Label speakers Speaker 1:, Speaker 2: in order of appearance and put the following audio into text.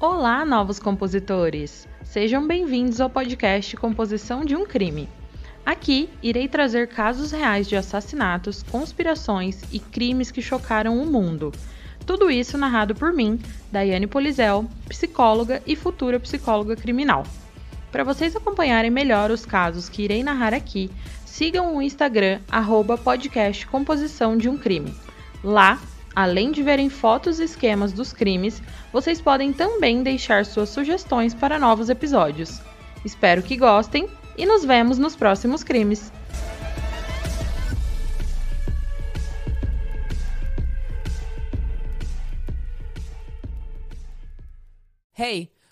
Speaker 1: Olá, novos compositores! Sejam bem-vindos ao podcast Composição de um Crime. Aqui irei trazer casos reais de assassinatos, conspirações e crimes que chocaram o mundo. Tudo isso narrado por mim, Daiane Polizel, psicóloga e futura psicóloga criminal. Para vocês acompanharem melhor os casos que irei narrar aqui, sigam o Instagram arroba podcast Composição de um Crime. Lá Além de verem fotos e esquemas dos crimes, vocês podem também deixar suas sugestões para novos episódios. Espero que gostem e nos vemos nos próximos crimes.
Speaker 2: Hey!